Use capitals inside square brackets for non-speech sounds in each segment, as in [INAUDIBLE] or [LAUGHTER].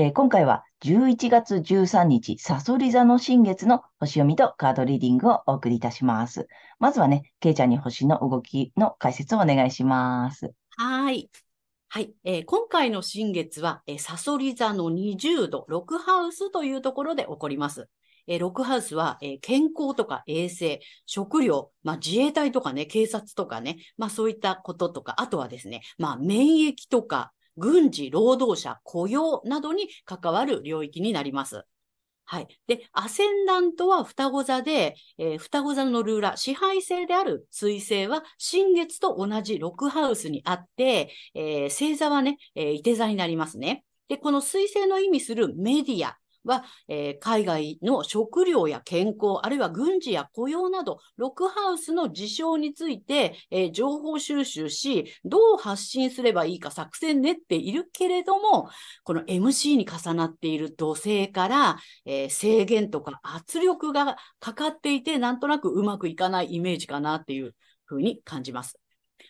えー、今回は11月13日、サソリ座の新月の星読みとカードリーディングをお送りいたします。まずはね、ケイちゃんに星の動きの解説をお願いします。はい。はい、えー、今回の新月は、えー、サソリ座の20度、6ハウスというところで起こります。えー、6ハウスは、えー、健康とか衛生、食料、まあ、自衛隊とかね、警察とかね、まあそういったこととか、あとはですね、まあ免疫とか、軍事、労働者、雇用などに関わる領域になります。はい。で、アセンダントは双子座で、えー、双子座のルーラー、支配性である水星は新月と同じ6ハウスにあって、えー、星座はね、えー、手座になりますね。で、この水星の意味するメディア、は、えー、海外の食料や健康、あるいは軍事や雇用など、ロックハウスの事象について、えー、情報収集し、どう発信すればいいか作戦練っているけれども、この MC に重なっている土星から、えー、制限とか圧力がかかっていて、なんとなくうまくいかないイメージかなっていうふうに感じます。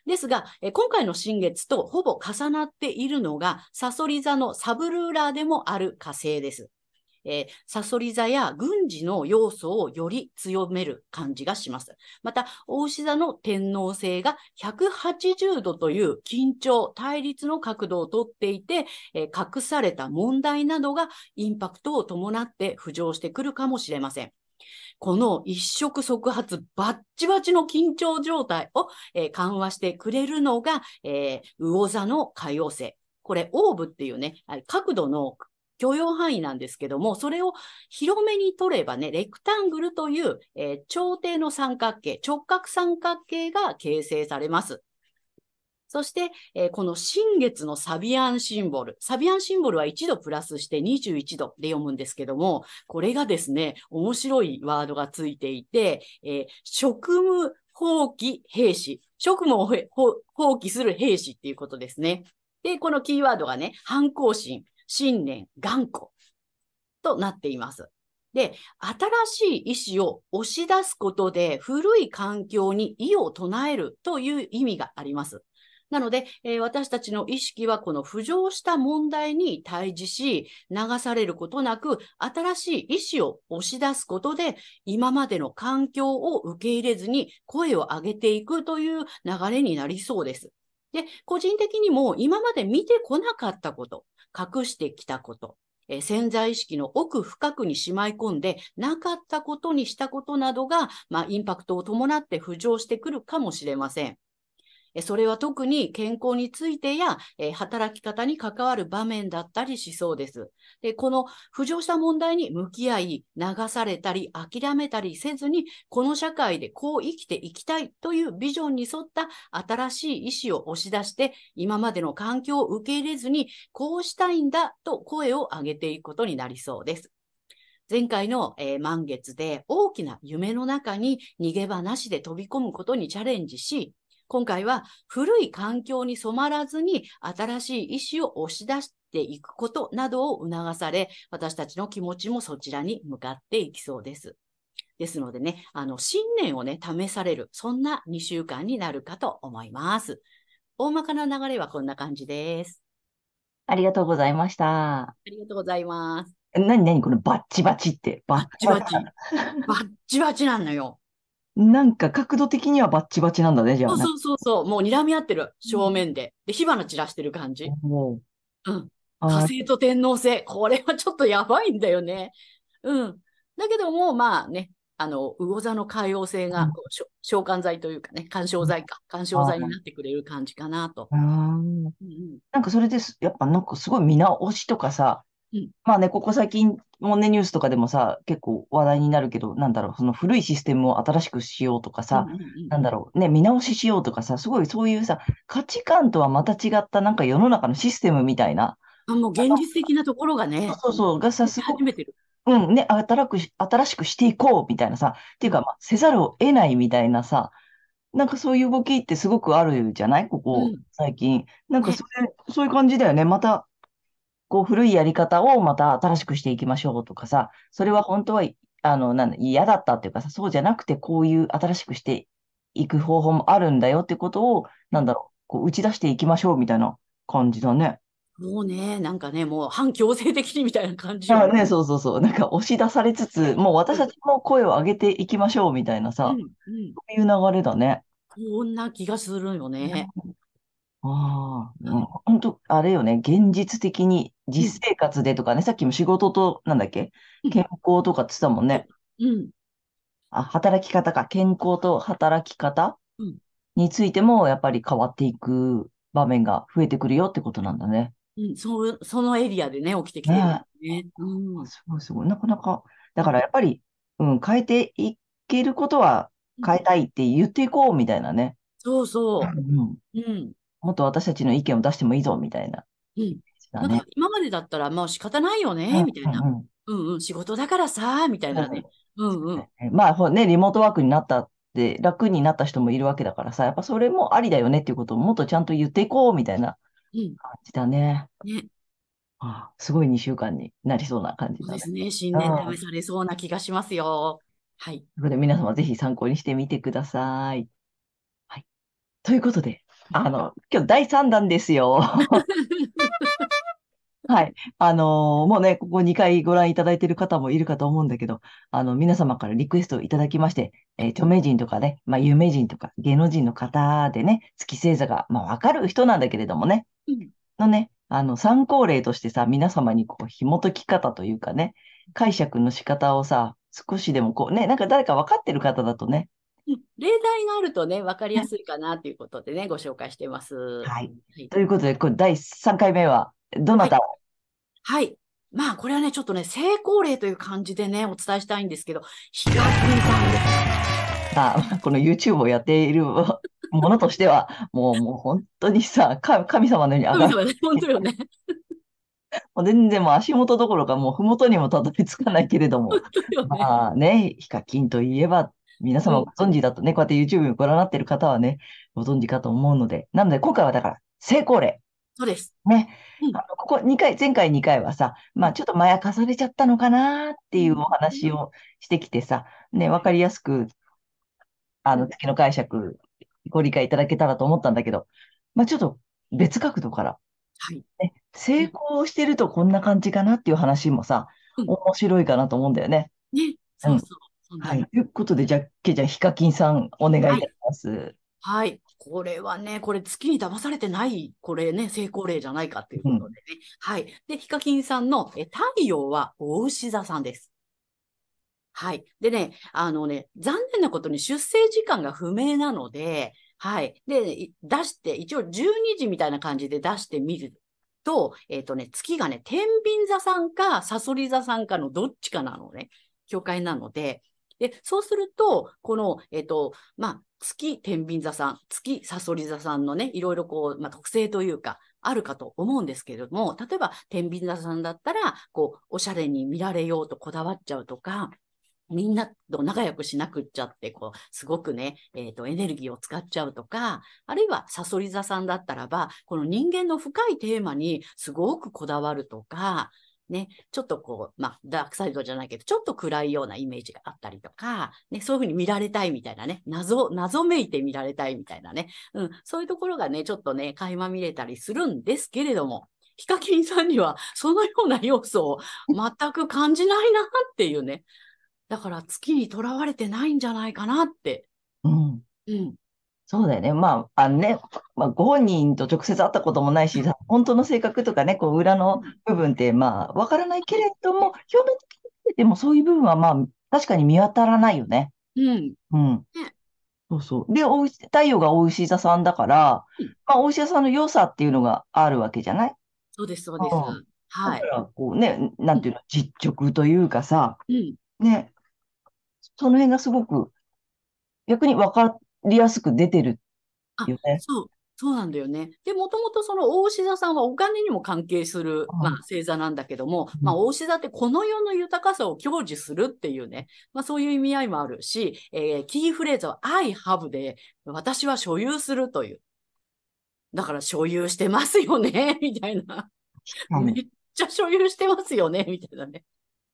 ですが、え今回の新月とほぼ重なっているのが、サソリ座のサブルーラーでもある火星です。えー、サソリ座や軍事の要素をより強める感じがします。また、大牛座の天皇星が180度という緊張、対立の角度をとっていて、えー、隠された問題などがインパクトを伴って浮上してくるかもしれません。この一触即発バッチバチの緊張状態を、えー、緩和してくれるのが、えー、魚座の海洋星。これ、オーブっていうね、角度の許容範囲なんですけども、それを広めに取ればね、レクタングルという、えー、長底の三角形、直角三角形が形成されます。そして、えー、この新月のサビアンシンボル。サビアンシンボルは1度プラスして21度で読むんですけども、これがですね、面白いワードがついていて、えー、職務放棄兵士。職務を放棄する兵士っていうことですね。で、このキーワードがね、反抗心、信念、頑固となっています。で、新しい意志を押し出すことで古い環境に異を唱えるという意味があります。なので、えー、私たちの意識はこの浮上した問題に対峙し、流されることなく、新しい意志を押し出すことで、今までの環境を受け入れずに声を上げていくという流れになりそうです。で、個人的にも今まで見てこなかったこと、隠してきたこと、え潜在意識の奥深くにしまい込んでなかったことにしたことなどが、まあ、インパクトを伴って浮上してくるかもしれません。それは特に健康についてや、え働き方に関わる場面だったりしそうです。で、この浮上した問題に向き合い、流されたり諦めたりせずに、この社会でこう生きていきたいというビジョンに沿った新しい意思を押し出して、今までの環境を受け入れずに、こうしたいんだと声を上げていくことになりそうです。前回の、えー、満月で大きな夢の中に逃げ場なしで飛び込むことにチャレンジし、今回は古い環境に染まらずに新しい意思を押し出していくことなどを促され、私たちの気持ちもそちらに向かっていきそうです。ですのでね、あの、信念をね、試される、そんな2週間になるかと思います。大まかな流れはこんな感じです。ありがとうございました。ありがとうございます。なになにこのバッチバチって。バッチバチ。バッチバチなのよ。なんか角度的にはバッチバチなんだね、じゃあ。そうそうそうそう。もう睨み合ってる、正面で。で、火花散らしてる感じ。もう。うん。火星と天皇星。これはちょっとやばいんだよね。うん。だけども、まあね、あの、魚座の海洋性がうんこうしょ召喚剤というかね、干渉剤か、干渉剤になってくれる感じかなと。うんなんかそれです、やっぱなんかすごい見直しとかさうん、まあね、ここ最近もね、ニュースとかでもさ、結構話題になるけど、なんだろう、その古いシステムを新しくしようとかさ、うんうんうんなんだろう、ね、見直ししようとかさ、すごいそういうさ、価値観とはまた違ったなんか世の中のシステムみたいな、あもう現実的なところがね、そうそう、がさ、出すごく始めてる。うん、ね、新くし、新しくしていこうみたいなさ、っていうか、まあ、せざるを得ないみたいなさ、なんかそういう動きってすごくあるじゃないここ、うん最近。なんかねそれ、そういう感じだよね。また、こう、古いやり方をまた新しくしていきましょうとかさ、それは本当は、あの、なんだ、嫌だったっていうかさ、そうじゃなくて、こういう新しくしていく方法もあるんだよってことを、なんだろう、こう、打ち出していきましょうみたいな感じだね。もうね、なんかね、もう反強制的にみたいな感じね、そうそうそう。なんか押し出されつつ、もう私たちも声を上げていきましょうみたいなさ、うんうんそういう流れだね。こんな気がするよね。ああ、うん、本当、あれよね、現実的に実生活でとかね、さっきも仕事と、なんだっけ？うん健康とかって言ってたもんね。うん。あ、働き方か、健康と働き方うんについても、やっぱり変わっていく場面が増えてくるよってことなんだね。うん、そそのエリアでね、起きてきてるんですね。うん。すごいすごい。なかなか、だからやっぱり、うん、変えていけることは変えたいって言っていこうみたいなね。そうそう。うん、うん。もっと私たちの意見を出してもいいぞみたいな。うん。なんか。今までだったらもう仕方ないよね、うんみたいな。うんうんうんうん、仕事だからさ、みたいなね。うんうん。えまあ、ほね、リモートワークになったって、楽になった人もいるわけだからさ、やっぱそれもありだよねっていうことをもっとちゃんと言っていこうみたいなうん。感じだね。ね。ああすごい2週間になりそうな感じだね。ですね。新年試されそうな気がしますよ。はい。ということで皆様ぜひ参考にしてみてください。はい。ということで、あの、今日第3弾ですよ。[LAUGHS] はい。あのーもうね、ここ2回ご覧いただいている方もいるかと思うんだけど、あの、皆様からリクエストをいただきまして、えー著名人とかね、まあ、有名人とか芸能人の方でね、月星座が、まあ、わかる人なんだけれどもね、うんのね、あの、参考例としてさ、皆様にこう、紐解き方というかね、解釈の仕方をさ、少しでもこうね、なんか誰か分かってる方だとね、うん例題があるとね、わかりやすいかなということでね、ご紹介してます。はい。はいということで、これ第3回目は、どなたを、はい。まあ、これはね、ちょっとね、成功例という感じでね、お伝えしたいんですけど、ヒカキンさんです。あ、この YouTube をやっているものとしては、もう、もう本当にさ、か神様のように上がる。神様ね、本当よね。もう全然もう足元どころか、もう麓にもたどり着かないけれども。まあね、ヒカキンといえば、皆様ご存知だとね、こうやって YouTube をご覧になっている方はね、ご存知かと思うので、なので今回はだから、成功例。そうです。ね。うんあのここ2回、前回2回はさ、まあちょっとまやかされちゃったのかなっていうお話をしてきてさ、ね、わかりやすく、あの、月の解釈、ご理解いただけたらと思ったんだけど、まあちょっと別角度から、はい。ね、成功してるとこんな感じかなっていう話もさ、うん面白いかなと思うんだよね。ね、そうそう。そんなはい。ということで、じゃあ、けいちゃん、ヒカキンさん、お願いいたします。はい。これはね、これ月に騙されてない、これね、成功例じゃないかっていうことでね。はい。で、ヒカキンさんのえ太陽は大牛座さんです。はい。でね、あのね、残念なことに出生時間が不明なので、はい。で、い出して、一応12時みたいな感じで出してみると、えっ、とね、月がね、天秤座さんか、サソリ座さんかのどっちかなのね、境界なので、で、そうすると、この、えっ、と、まあ、月天秤座さん、月サソリ座さんのね、いろいろこう、まあ、特性というか、あるかと思うんですけれども、例えば天秤座さんだったら、こう、おしゃれに見られようとこだわっちゃうとか、みんなと仲良くしなくっちゃって、こう、すごくね、えっ、と、エネルギーを使っちゃうとか、あるいはサソリ座さんだったらば、この人間の深いテーマにすごくこだわるとか、ね、ちょっとこう、まあ、ダークサイドじゃないけど、ちょっと暗いようなイメージがあったりとか、ね、そういうふうに見られたいみたいなね、謎、謎めいて見られたいみたいなね、うん、そういうところがね、ちょっとね、垣間見れたりするんですけれども、ヒカキンさんにはそのような要素を全く感じないなっていうね。だから月にとらわれてないんじゃないかなって。うん。うん。そうだよね。まあ、あのね、まあ、ご本人と直接会ったこともないし、本当の性格とかね、こう裏の部分って、まあ、わからないけれども、表面的に見ててもそういう部分は、まあ、確かに見当たらないよね。うん。うんね。そうそう。で、おうし太陽がお牛座さんだからうん、まあ、お牛座さんの良さっていうのがあるわけじゃない？そうです、そうです。うんはいだか。ら、こうね、なんていうの、実直というかさ、うん。ね、その辺がすごく、逆に分かりやすく出てるあよね。そう、そうなんだよね。で、もともとその大牛座さんはお金にも関係する、うんまあ、星座なんだけども、うんまあ、大牛座ってこの世の豊かさを享受するっていうね、まあ、そういう意味合いもあるし、えーキーフレーズは I have で、私は所有するという。だから所有してますよね、[LAUGHS] みたいな。うんめっちゃ所有してますよね、みたいなね。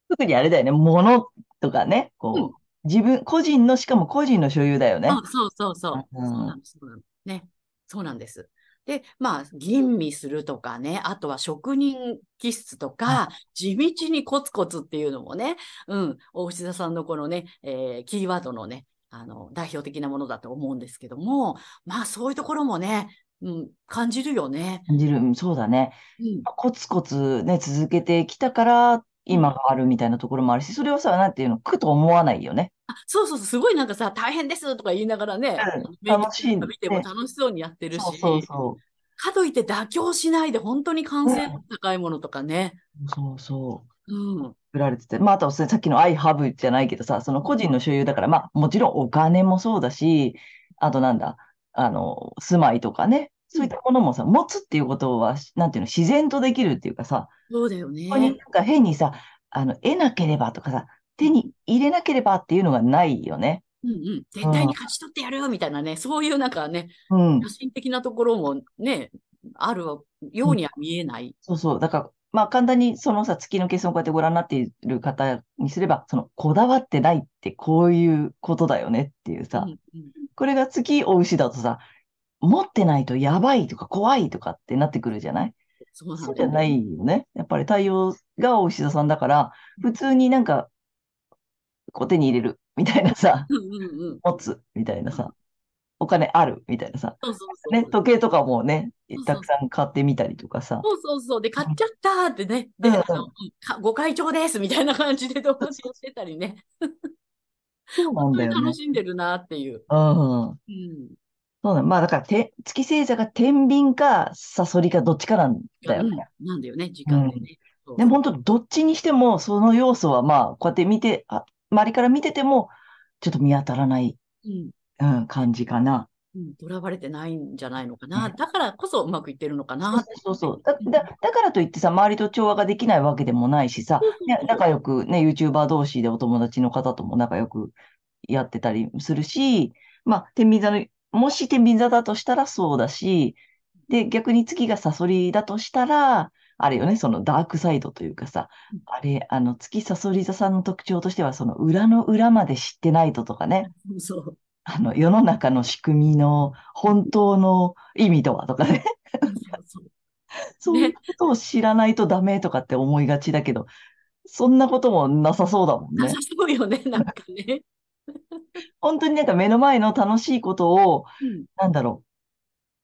特にあれだよね、物とかね、うんこう、自分、個人の、しかも個人の所有だよね。あそうそうそう。うんそうなんです。ね。そうなんです。で、まあ、吟味するとかね、あとは職人気質とか、地道にコツコツっていうのもね、うん、大牛座さんのこのね、えーキーワードのね、あの、代表的なものだと思うんですけども、まあ、そういうところもね、うん、感じるよね。感じる。うんそうだね。うん、コツコツね、続けてきたから、今があるみたいなところもあるし、それをさ、なんていうの、苦と思わないよね。あそうそうそう、すごいなんかさ、大変ですとか言いながらね、うん楽しい見てもね楽しそうにやってるし、そうそうそかといって妥協しないで本当に完成度高いものとかね。う。そうそう。うん。作られてて。まあ、あとさっきの I have じゃないけどさ、その個人の所有だから、まあ、もちろんお金もそうだし、あとなんだ、あの、住まいとかね、そういったものもさ、持つっていうことは、なんていうの、自然とできるっていうかさ、そうだよね。ここになんか変にさ、あの、得なければとかさ、手に入れなければっていうのがないよね。うんうん。絶対に勝ち取ってやるみたいなね、そういうなんかね、うん。野心的なところもね、あるようには見えない。そうそう。だから、まあ簡単にそのさ、月の計算をこうやってご覧になっている方にすれば、その、こだわってないってこういうことだよねっていうさう、んうんこれが月お牛だとさ、持ってないとやばいとか怖いとかってなってくるじゃない？そうそうじゃな。いよね。やっぱり太陽がお牛座さんだから、普通になんか、こう手に入れるみたいなさ、うんうんうん。持つみたいなさ、お金あるみたいなさ、そうそうそう。ね、時計とかもねたくさん買ってみたりとかさ、そうそうそう。で、買っちゃったーってね。で、うんあの、ご会長ですみたいな感じで同時をしてたりね。そうなんだよね楽。しんでるなっていう。うん。うん。そうだ。まあだから、て、月星座が天秤かサソリかどっちかなんだよね。うんなんだよね、時間でね。そうでも本当、どっちにしても、その要素はまあ、こうやって見て、あ、周りから見てても、ちょっと見当たらない、うん。うん、感じかな。うん、とらわれてないんじゃないのかな。ねだからこそうまくいってるのかなそうそう。だ、だ、だからといってさ、周りと調和ができないわけでもないしさ、ね、仲良くね、YouTuber 同士でお友達の方とも仲良くやってたりするし、まあ、天秤座の、もし天秤座だとしたらそうだし、で、逆に月がサソリだとしたら、あれよね、そのダークサイドというかさうん、あれ、あの、月サソリ座さんの特徴としては、その裏の裏まで知ってないととかね、そう。あの、世の中の仕組みの本当の意味とはとかね、そうそういうことを知らないとダメとかって思いがちだけど、そんなこともなさそうだもんねなさ。そうよね、なんかね。[LAUGHS] 本当になんか目の前の楽しいことを、うん。なんだろ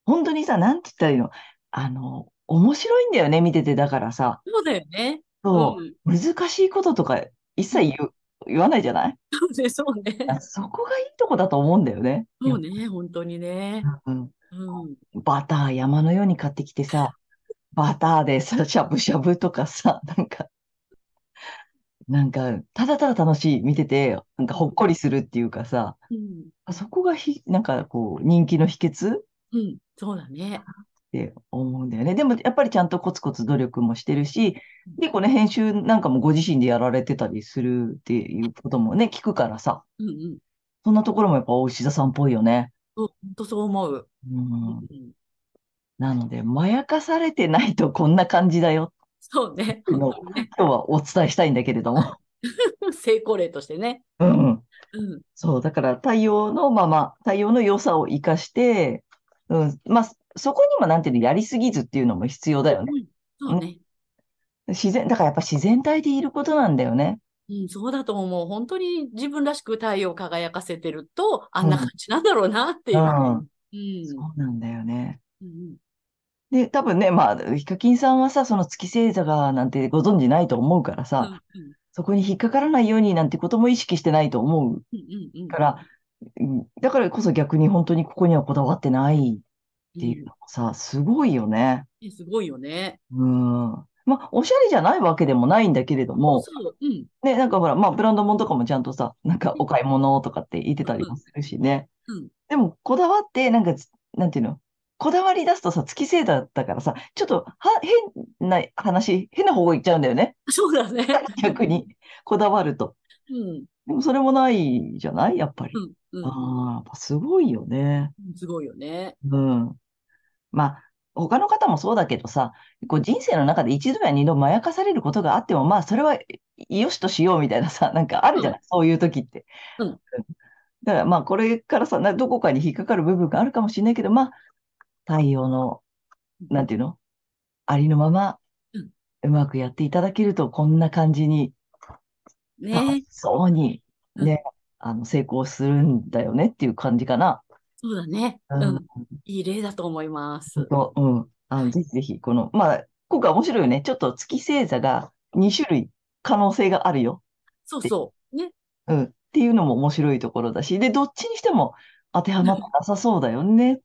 う。本当にさ、なんて言ったらいいの？あの、面白いんだよね、見てて。だからさ、そうだよね。そううん。難しいこととか一切言う、言わないじゃない？そうね、そうね。あそこがいいとこだと思うんだよね。そうね、本当にね。うんうん。バター山のように買ってきてさ、バターでさ、しゃぶしゃぶとかさ、なんか、なんか、ただただ楽しい、見てて、なんかほっこりするっていうかさ、うん。あそこがひ、なんかこう、人気の秘訣っうん。そうだね。て思うんだよね。でも、やっぱりちゃんとコツコツ努力もしてるし、結構ね、編集なんかもご自身でやられてたりするっていうこともね、聞くからさ、うんうん。そんなところもやっぱお牛座さんっぽいよね。そう、本当そう思う。うん。うん。なので、まやかされてないとこんな感じだよ。そうね。[LAUGHS] 今日はお伝えしたいんだけれども。成功例としてね。うん。うん。そう、だから太陽のまま、太陽の良さを生かして、うん、まあ、そこにもなんていうの、やりすぎずっていうのも必要だよね。うん。そうね。自然、だからやっぱ自然体でいることなんだよね。うん、そうだと思う。本当に自分らしく太陽を輝かせてると、あんな感じなんだろうなっていうう。ん。うん。そうなんだよね。うんで、多分ね、まあ、ヒカキンさんはさ、その月星座がなんてご存知ないと思うからうんさ、そこに引っかからないようになんてことも意識してないと思ううんうんうん。から、うんだからこそ逆に本当にここにはこだわってないっていううんのもさ、すごいよね。えすごいよね。うん。まあ、おしゃれじゃないわけでもないんだけれども、そう、うん。ね、なんかほら、まあ、ブランド物とかもちゃんとさ、なんかお買い物とかって言ってたりもするしね。うん。でも、こだわって、なんか、なんていうの？こだわり出すとさ、月星座だからさ、ちょっと、は、変な話、変な方向行っちゃうんだよね。そうだね。[LAUGHS] 逆に、こだわると。うん。でも、それもないじゃない？やっぱり。うん。うんああ、やっぱすごいよね。うん。すごいよね。うん。まあ、他の方もそうだけどさ、こう人生の中で一度や二度まやかされることがあっても、まあ、それはよしとしようみたいなさ、[LAUGHS] なんかあるじゃない、そういう時って。うんだからまあ、これからさ、などこかに引っかかる部分があるかもしれないけど、まあ、太陽の、なんていうの？ありのままうまくやっていただけると、こんな感じに、ねそうに、ね、あの、成功するんだよねっていう感じかな。そうだね。ううんん。いい例だと思います。と、うん。あの、ぜひぜひ、この、まあ、今回面白いよね。ちょっと月星座が2種類可能性があるよ。そうそう。ね。うん。っていうのも面白いところだし、で、どっちにしても当てはまってなさそうだよねっ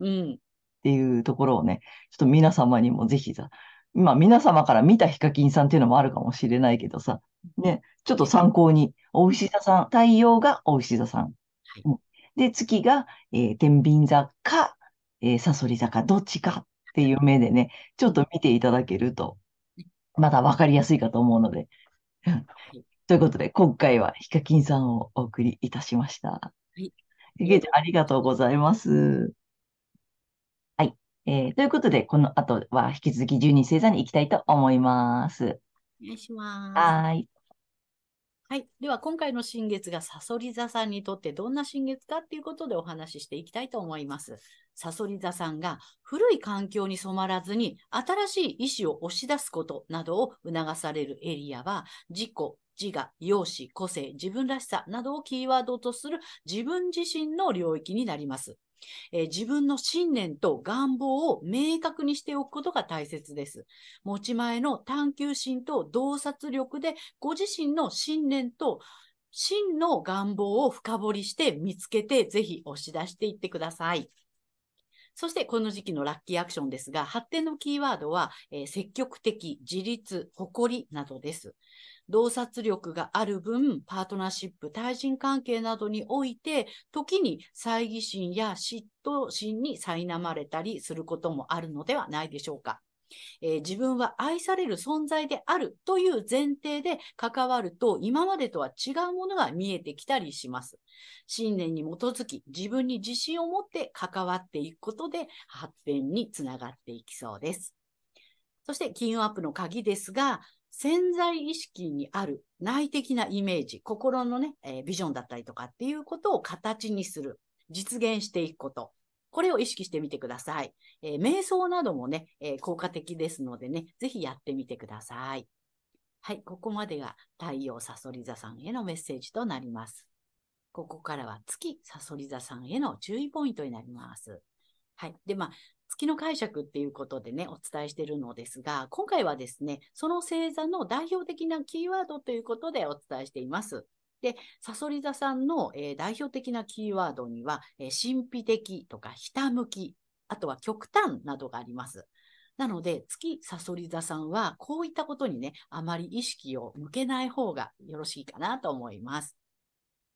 うん。ていうところをね、ちょっと皆様にもぜひさ、まあ皆様から見たヒカキンさんっていうのもあるかもしれないけどさ、ね、ちょっと参考に、お牛座さん、太陽がお牛座さん。はいうんで、月が、えー天秤座か、えー、サソリ座か、どっちかっていう目でね、ちょっと見ていただけると、まだわかりやすいかと思うので。うんということで、今回はヒカキンさんをお送りいたしました。いげいありがとうございます。はい。えーということで、この後は引き続き12星座に行きたいと思います。お願いします。はーい。はい。では、今回の新月がサソリ座さんにとってどんな新月かっていうことでお話ししていきたいと思います。サソリ座さんが古い環境に染まらずに新しい意志を押し出すことなどを促されるエリアは、自己、自我、容姿、個性、自分らしさなどをキーワードとする自分自身の領域になります。えー自分の信念と願望を明確にしておくことが大切です。持ち前の探求心と洞察力でご自身の信念と真の願望を深掘りして見つけて、ぜひ押し出していってください。そしてこの時期のラッキーアクションですが、発展のキーワードは、えー積極的、自立、誇りなどです。洞察力がある分、パートナーシップ、対人関係などにおいて、時に猜疑心や嫉妬心に苛まれたりすることもあるのではないでしょうか。えー自分は愛される存在であるという前提で関わると今までとは違うものが見えてきたりします。信念に基づき自分に自信を持って関わっていくことで発展につながっていきそうです。そして金運アップの鍵ですが、潜在意識にある内的なイメージ、心のね、えービジョンだったりとかっていうことを形にする、実現していくこと。これを意識してみてください。えー瞑想などもね、えー効果的ですのでね、ぜひやってみてください。はい、ここまでが太陽サソリ座さんへのメッセージとなります。ここからは月サソリ座さんへの注意ポイントになります。はい。で、まあ、月の解釈っていうことでね、お伝えしているのですが、今回はですね、その星座の代表的なキーワードということでお伝えしています。で、サソリ座さんの、えー代表的なキーワードには、えー神秘的とかひたむき、あとは極端などがあります。なので、月サソリ座さんは、こういったことにね、あまり意識を向けない方がよろしいかなと思います。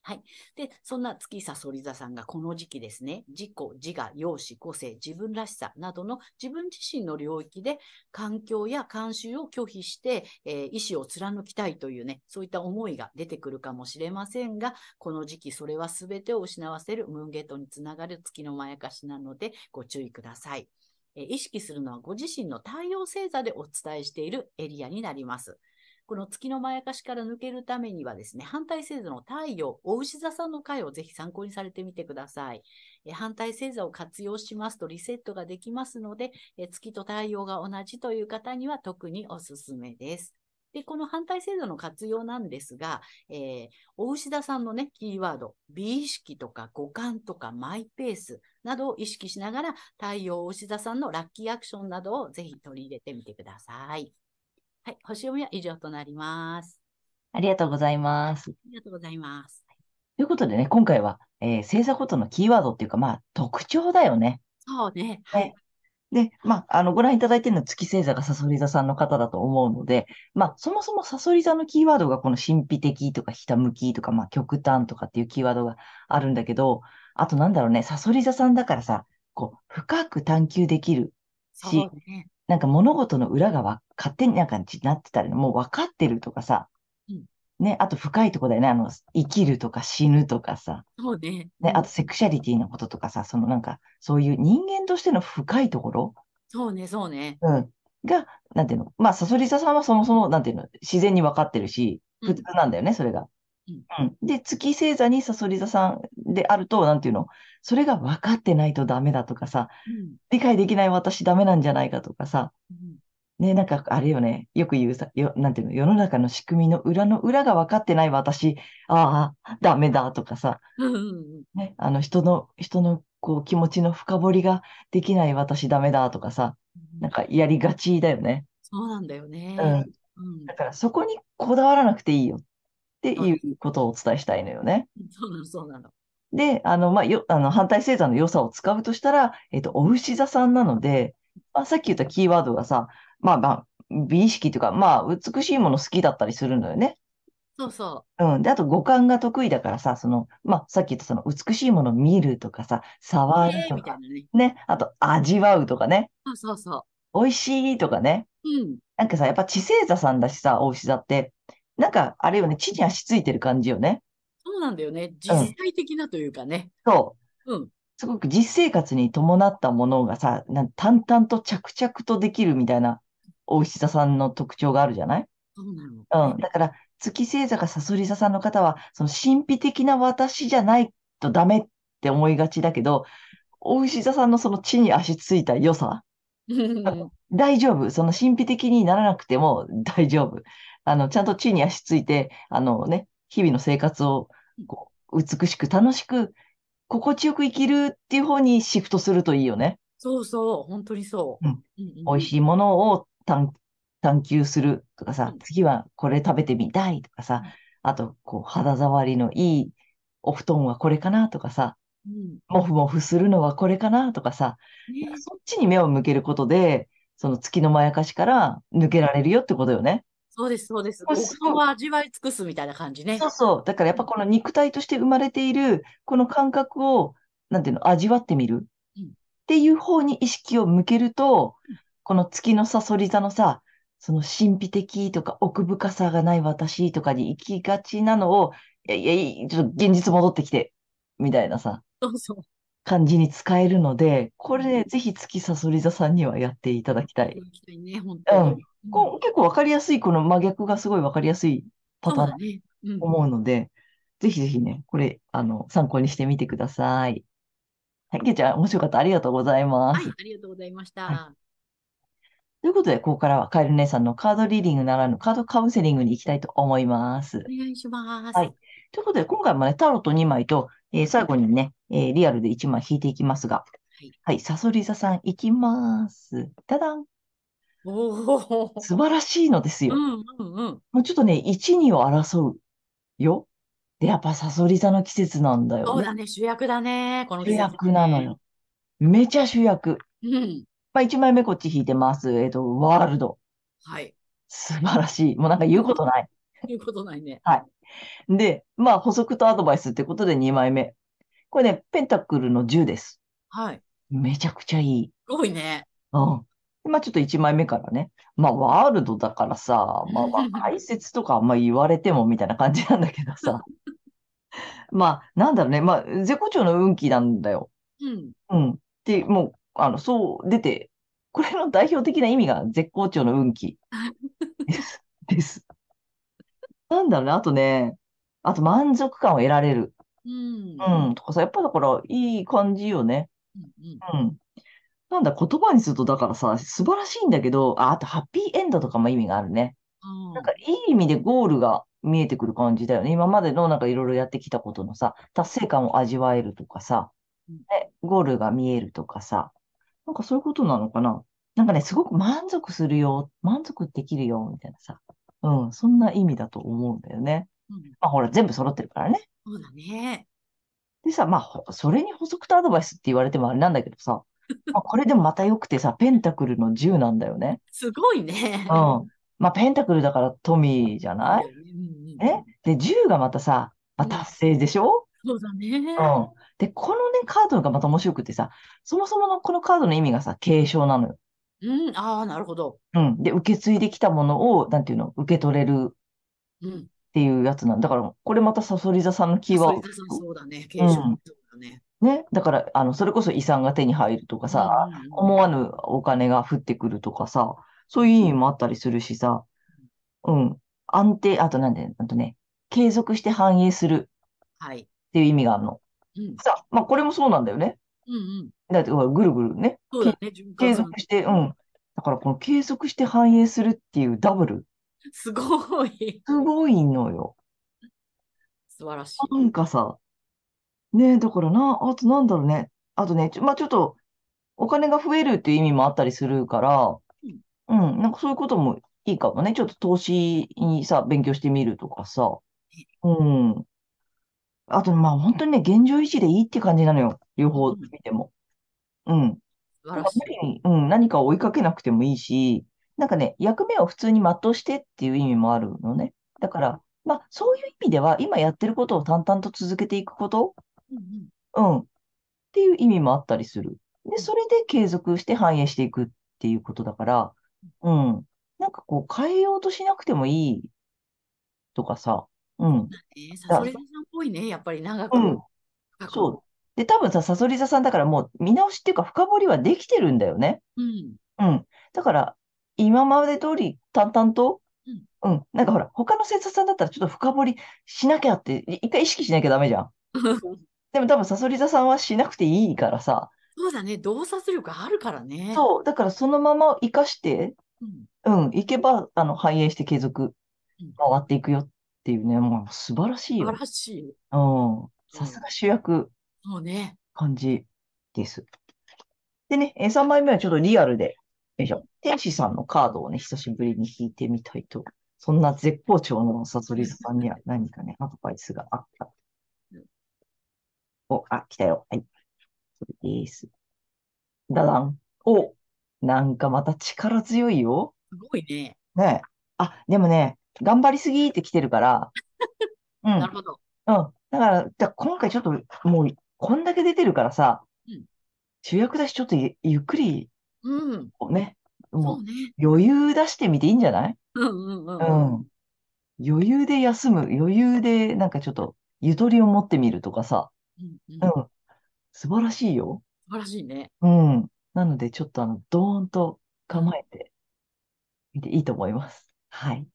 はい。で、そんな月サソリ座さんがこの時期ですね、自己、自我、容姿、個性、自分らしさなどの自分自身の領域で環境や慣習を拒否して、えー意志を貫きたいというね、そういった思いが出てくるかもしれませんが、この時期それは全てを失わせるムーンゲートにつながる月のまやかしなのでご注意ください。えー意識するのはご自身の太陽星座でお伝えしているエリアになります。この月のまやかしから抜けるためにはですね、反対星座の太陽、お牛座さんの回をぜひ参考にされてみてください。え反対星座を活用しますとリセットができますので、え月と太陽が同じという方には特におすすめです。で、この反対星座の活用なんですが、えー、お牛座さんのね、キーワード、美意識とか五感とかマイペースなどを意識しながら、太陽お牛座さんのラッキーアクションなどをぜひ取り入れてみてください。はい、星読みは以上となります。ありがとうございます。ありがとうございます。ということでね、今回は、えー星座ごとのキーワードっていうか、まあ、特徴だよね。そうね。はい。で、まあ、あの、ご覧いただいているのは月星座がサソリ座さんの方だと思うので、まあ、そもそもサソリ座のキーワードがこの神秘的とかひたむきとか、まあ、極端とかっていうキーワードがあるんだけど、あとなんだろうね、サソリ座さんだからさ、こう、深く探求できるし、ね。なんか物事の裏がわ勝手になんかなってたり、もう分かってるとかさ、うんね、あと深いとこだよね、あの、生きるとか死ぬとかさ、そうね。ね、うんあとセクシャリティのこととかさ、そのなんか、そういう人間としての深いところ、そうね、そうね。うん。が、なんていうの？まあ、サソリ座さんはそもそも、なんていうの、自然に分かってるし、うん普通なんだよね、それが。うんうん。で、月星座にサソリ座さんであると、なんていうの、それが分かってないとダメだとかさ、うん。理解できない私ダメなんじゃないかとかさ、うんね、なんか、あれよね、よく言うさ、よ、なんていうの、世の中の仕組みの裏の裏が分かってない私、ああ、ダメだとかさ、ね、あの、人の、人の、こう、気持ちの深掘りができない私ダメだとかさ、うんなんかやりがちだよね。そうなんだよね。うん。うんだからそこにこだわらなくていいよっていうことをお伝えしたいのよね。そうなの、そうなの。で、あの、まあ、よ、あの、反対星座の良さを使うとしたら、えっと、お牛座さんなので、まあ、さっき言ったキーワードがさ、まあ、まあ、美意識というか、まあ、美しいもの好きだったりするのよね。そうそうん。で、あと五感が得意だからさ、その、まあ、さっき言ったその美しいものを見るとかさ、う。触るねとか、みたいなね。ね。あと味わうとかね。そうそうそ美味しいとかね。う。うん。なんかさ、やっぱ地星座さんだしさ、お牛座って、なんか、あれよね、地に足ついてる感じよね。そうなんだよね。実際的なというかね。そう。うん。すごく実生活に伴ったものがさ、なん淡々と着々とできるみたいな、お牛座さんの特徴があるじゃない？そうなの。うん。だから、月星座がサソリ座さんの方は、その神秘的な私じゃないとダメって思いがちだけど、お牛座さんのその地に足ついた良さ、うん大丈夫。その神秘的にならなくても大丈夫。あの、ちゃんと地に足ついて、あのね、日々の生活をこう美しく楽しく、心地よく生きるっていう方にシフトするといいよね。そうそう。本当にそう。美味しいものを探、探求するとかさうん、次はこれ食べてみたいとかさ、あと、こう、肌触りのいいお布団はこれかなとかさ、うんもふもふするのはこれかなとかさ、ねそっちに目を向けることで、その月のまやかしから抜けられるよってことよね。そうです、そうです。ごい極を味わい尽くすみたいな感じねそ。うそう。だからやっぱこの肉体として生まれている、この感覚を、なんていうの、味わってみるうんっていう方に意識を向けるとうん、この月のさそり座のさ、その神秘的とか奥深さがない私とかに行きがちなのを、いやいやいや、ちょっと現実戻ってきて、みたいなさ、そうそう。感じに使えるので、これね、ぜひ月さそり座さんにはやっていただきたい。行きたいね、本当に。こう結構わかりやすい、この真逆がすごいわかりやすいパターンだね。うん。思うので、ぜひぜひね、これ、あの、参考にしてみてください。はい、けいちゃん、面白かった。ありがとうございます。はい、ありがとうございましはた。ということで、ここからはカエル姉さんのカードリーディングならぬカードカウンセリングに行きたいと思います。お願いします。はいということで、今回もね、タロット2枚と、えー最後にね、えーリアルで1枚引いていきますが、はい。はい、サソリ座さん行きます。ただんおお。素晴らしいのですよ。うんうんうん。もうちょっとね、1、2を争うよ。で、やっぱサソリ座の季節なんだよね。そうだね、主役だね、この季主節役なのよ。めちゃ主役。うん。まあ、1枚目こっち引いてます。えっと、ワールド。はい。素晴らしい。もうなんか言うことない。[LAUGHS] 言うことないね。で、まあ、補足とアドバイスってことで2枚目。これね、ペンタクルの10です。はい。めちゃくちゃいい。すごいね。うん。でまあ、ちょっと1枚目からね。まあ、ワールドだからさ、まあ [LAUGHS] まあ、解説とかあんま言われてもみたいな感じなんだけどさ。まあ、なんだろうね。まあ、絶好調の運気なんだよ。うん。うん。で、もう、あの、そう出て、これの代表的な意味が絶好調の運気です。[LAUGHS] です。なんだろうね。あとね、あと満足感を得られる。うん。うん。とかさ、やっぱだから、いい感じよね。うんうん。うん。なんだ、言葉にすると、だからさ、素晴らしいんだけど、あ、あと、ハッピーエンドとかも意味があるね。うんなんか、いい意味でゴールが見えてくる感じだよね。今までのなんかいろいろやってきたことのさ、達成感を味わえるとかさ、うんね、ゴールが見えるとかさ、なんかそういうことなのかな。なんかね、すごく満足するよ、満足できるよ、みたいなさ。うん、そんな意味だと思うんだよね。うん。まあほら、全部揃ってるからね。そうだね。でさ、まあ、ほそれに補足とアドバイスって言われてもあれなんだけどさ、[LAUGHS] まあ、これでもまた良くてさ、ペンタクルの10なんだよね。すごいね。うん。まあ、ペンタクルだから富じゃない？そうだよねうんうんね。で、10がまたさ、まあ、うん達成でしょ？そうだね。うん。で、このね、カードがまた面白くてさ、そもそものこのカードの意味がさ、継承なのよ。うん。ああ、なるほど。うん。で、受け継いできたものを、なんていうの、受け取れるうん。っていうやつなんだから、これまたサソリ座さんのキーワーそれだそうそうだね。継承。うんそうだね。ド。ね。だから、あの、それこそ遺産が手に入るとかさ、うんうんうん思わぬお金が降ってくるとかさ、そういう意味もあったりするしさ、うん。安定、あとなんで、あとね、継続して反映するはい。っていう意味があるの。うん。さ、まあ、これもそうなんだよね。うんうん。だって、ほらぐるぐるね。そうだね。循継続して、うん。だから、この継続して反映するっていうダブル、すごい。すごいのよ。素晴らしい。なんかさ、ねえ、だからな、あとなんだろうね。あとね、ちょまあ、ちょっと、お金が増えるっていう意味もあったりするから、うん、なんかそういうこともいいかもね。ちょっと投資にさ、勉強してみるとかさ。うん。あと、まあ、本当にね、現状維持でいいって感じなのよ。両方見ても。うん。素晴らしい。無理に、うん、何かを追いかけなくてもいいし、なんかね、役目を普通に全うしてっていう意味もあるのね。だから、まあ、そういう意味では、今やってることを淡々と続けていくこと、うんうんうん、っていう意味もあったりする。で、それで継続して反映していくっていうことだから、うん。なんかこう、変えようとしなくてもいいとかさ、うん、ねサソリ座さんっぽいね。やっぱり長く。うん、そう。で、多分さ、サソリ座さんだからもう見直しっていうか深掘りはできてるんだよね。うん。うん。だから、今まで通り淡々と、うんうん。なんかほら、他の生徒さんだったらちょっと深掘りしなきゃって、い一回意識しなきゃダメじゃん。[LAUGHS] でも多分サソリ座さんはしなくていいからさ、そうだね。洞察力あるからね。そう。だからそのまま活かして、うん。うん、いけば、あの、反映して継続うん、回っていくよっていうね、もう素晴らしいよ素晴。らしい。うん。さすが主役そうね。感じです。でね、えー3枚目はちょっとリアルで、よいしょ。天使さんのカードをね、久しぶりに引いてみたいと。そんな絶好調のサソリ座さんには何かね、アドバイスがあったうん。お、あ、来たよ。はい。それです。ダダン。お、なんかまた力強いよ。すごいね。ねえ。あ、でもね、頑張りすぎって来てるから、[LAUGHS] うん。なるほど。うん。だから、じゃあ今回ちょっともう、こんだけ出てるからさうん、主役だしちょっとゆ、ゆっくり、うん。ね、もそううね。余裕出してみていいんじゃない？うんうんうん。うん。余裕で休む、余裕でなんかちょっと、ゆとりを持ってみるとかさ、うんうんうん。素晴らしいよ。素晴らしいね。うん。なので、ちょっとあの、ドーンと構えてみていいと思います。はい。い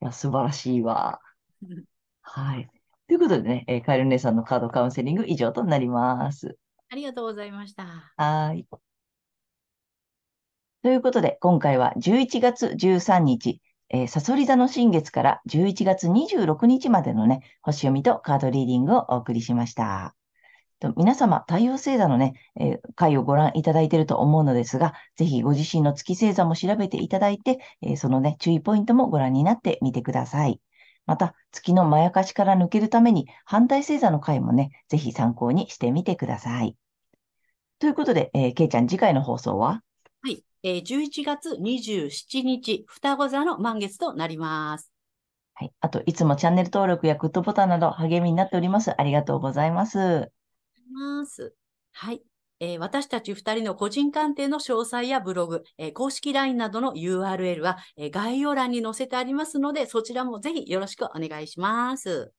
や、素晴らしいわ。[LAUGHS] はい。ということでね、えーカエル姉さんのカードカウンセリング以上となります。ありがとうございました。はーい。ということで、今回は11月13日、えー、サソリ座の新月から11月26日までのね、星読みとカードリーディングをお送りしました。と皆様、太陽星座のね、えー回をご覧いただいていると思うのですが、ぜひご自身の月星座も調べていただいて、えーそのね、注意ポイントもご覧になってみてください。また、月のまやかしから抜けるために、反対星座の回もね、ぜひ参考にしてみてください。ということで、えー、けいちゃん、次回の放送は？はい。えー、11月27日、双子座の満月となります。はい。あと、いつもチャンネル登録やグッドボタンなど励みになっております。ありがとうございます。ます。はい。えー私たち2人の個人鑑定の詳細やブログ、えー公式 LINE などの URL は、えー概要欄に載せてありますので、そちらもぜひよろしくお願いします。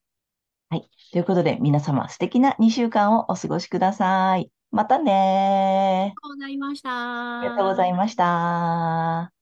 ということで、皆様、素敵な2週間をお過ごしください。またねありがとうございました。ー。ありがとうございました。